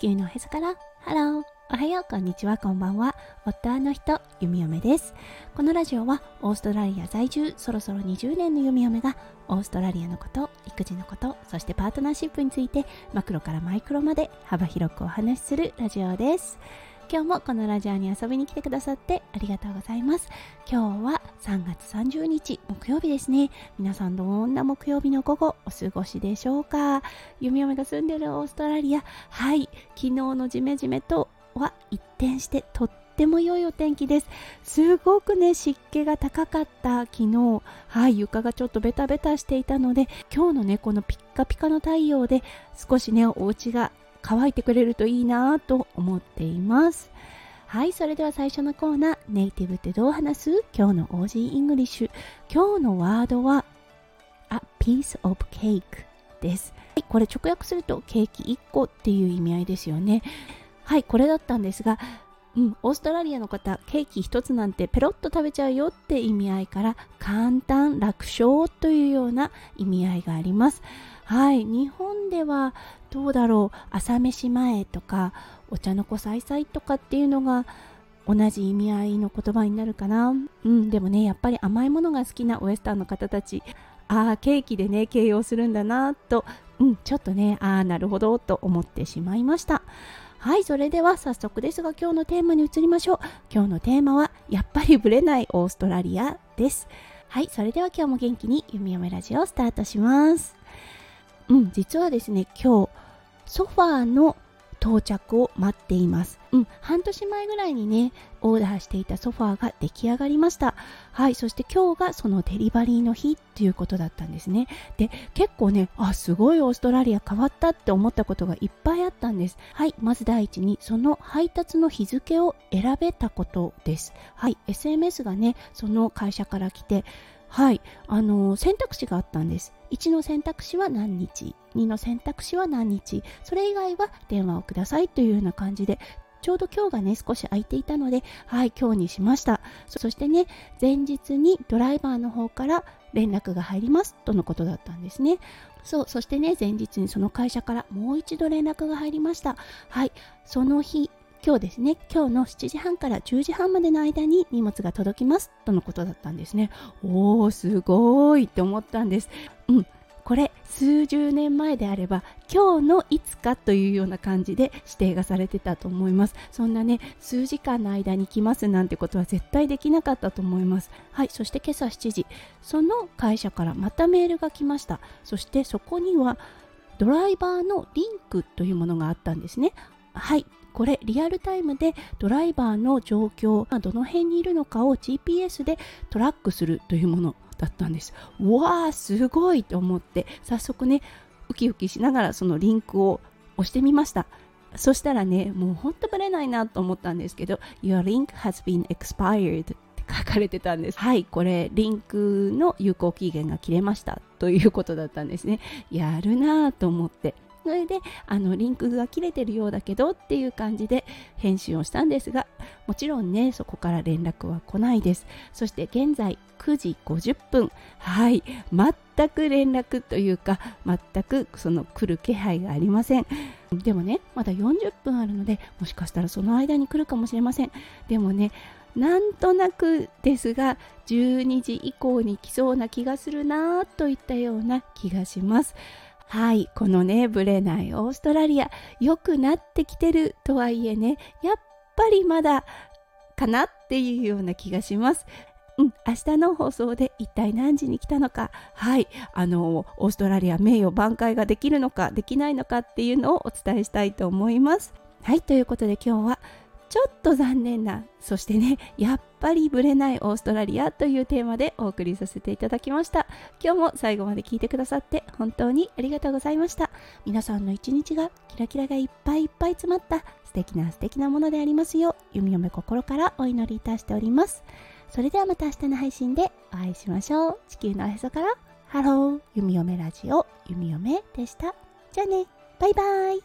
球のへそから。ハローおはよう。こんにちは。こんばんは。夫の人弓嫁です。このラジオはオーストラリア在住そろそろ20年の弓嫁がオーストラリアのこと育児のことそしてパートナーシップについてマクロからマイクロまで幅広くお話しするラジオです。今日もこのラジオに遊びに来てくださってありがとうございます。今日は3月30日木曜日ですね。皆さんどんな木曜日の午後お過ごしでしょうか？弓嫁が住んでるオーストラリア。はい。昨日のジメジメとは一転してとっても良いお天気です。すごくね湿気が高かった。昨日。はい。床がちょっとベタベタしていたので今日のねこのピッカピカの太陽で少しねお家が乾いてくれるといいなと思っています。はいそれでは最初のコーナーネイティブってどう話す？今日の Aussie English。今日のワードは A piece of cake です。はいこれ直訳するとケーキ1個っていう意味合いですよね。はいこれだったんですがうん、オーストラリアの方ケーキ1つなんてペロッと食べちゃうよって意味合いから簡単楽勝というような意味合いがあります。はい日本ではどうだろう朝飯前とかお茶の子さいさいとかっていうのが同じ意味合いの言葉になるかな。うんでもねやっぱり甘いものが好きなウエスタンの方たちああケーキでね形容するんだなとうんちょっとねああなるほどと思ってしまいました。はいそれでは早速ですが今日のテーマに移りましょう。今日のテーマはやっぱりブレないオーストラリアです。はいそれでは今日も元気に弓嫁ラジオをスタートします。うん、実はですね、今日、ソファーの到着を待っています。うん、半年前ぐらいにね、オーダーしていたソファーが出来上がりました。はい、そして今日がそのデリバリーの日っていうことだったんですね。で、結構ね、あ、すごいオーストラリア変わったって思ったことがいっぱいあったんです。はい、まず第一に、その配達の日付を選べたことです。はい、SMS がね、その会社から来て、はい、あの選択肢があったんです。1の選択肢は何日、2の選択肢は何日、それ以外は電話をくださいというような感じで、ちょうど今日がね、少し空いていたので、はい、今日にしました。そしてね、前日にドライバーの方から連絡が入りますとのことだったんですね。そう、そしてね、前日にその会社からもう一度連絡が入りました。はい、その日、今日ですね、今日の7時半から10時半までの間に荷物が届きますとのことだったんですね。おー、すごいって思ったんです。うん、これ数十年前であれば今日のいつかというような感じで指定がされてたと思いますそんなね数時間の間に来ますなんてことは絶対できなかったと思いますはいそして今朝7時その会社からまたメールが来ましたそしてそこにはドライバーのリンクというものがあったんですねはい。これリアルタイムでドライバーの状況どの辺にいるのかを GPS でトラックするというものだったんです。わあすごいと思って早速ねウキウキしながらそのリンクを押してみました。そしたらねもうほんとブレないなと思ったんですけど Your link has been expired って書かれてたんです。はいこれリンクの有効期限が切れましたということだったんですね。やるなと思って。それであのリンクが切れてるようだけどっていう感じで返信をしたんですがもちろんねそこから連絡は来ないです。そして現在9時50分。はい。全く連絡というか全くその来る気配がありません。でもねまだ40分あるのでもしかしたらその間に来るかもしれません。でもねなんとなくですが12時以降に来そうな気がするなといったような気がします。はい、このね、ブレないオーストラリア、良くなってきてるとはいえね、やっぱりまだかなっていうような気がします。うん、明日の放送で一体何時に来たのか、はい、あの、オーストラリア名誉挽回ができるのか、できないのかっていうのをお伝えしたいと思います。はい、ということで今日はちょっと残念なそしてねやっぱりブレないオーストラリアというテーマでお送りさせていただきました。今日も最後まで聞いてくださって本当にありがとうございました。皆さんの一日がキラキラがいっぱいいっぱい詰まった素敵な素敵なものでありますよう弓嫁心からお祈りいたしております。それではまた明日の配信でお会いしましょう。地球のおへそから。ハロー。弓嫁ラジオ弓嫁でした。じゃあね。バイバイ。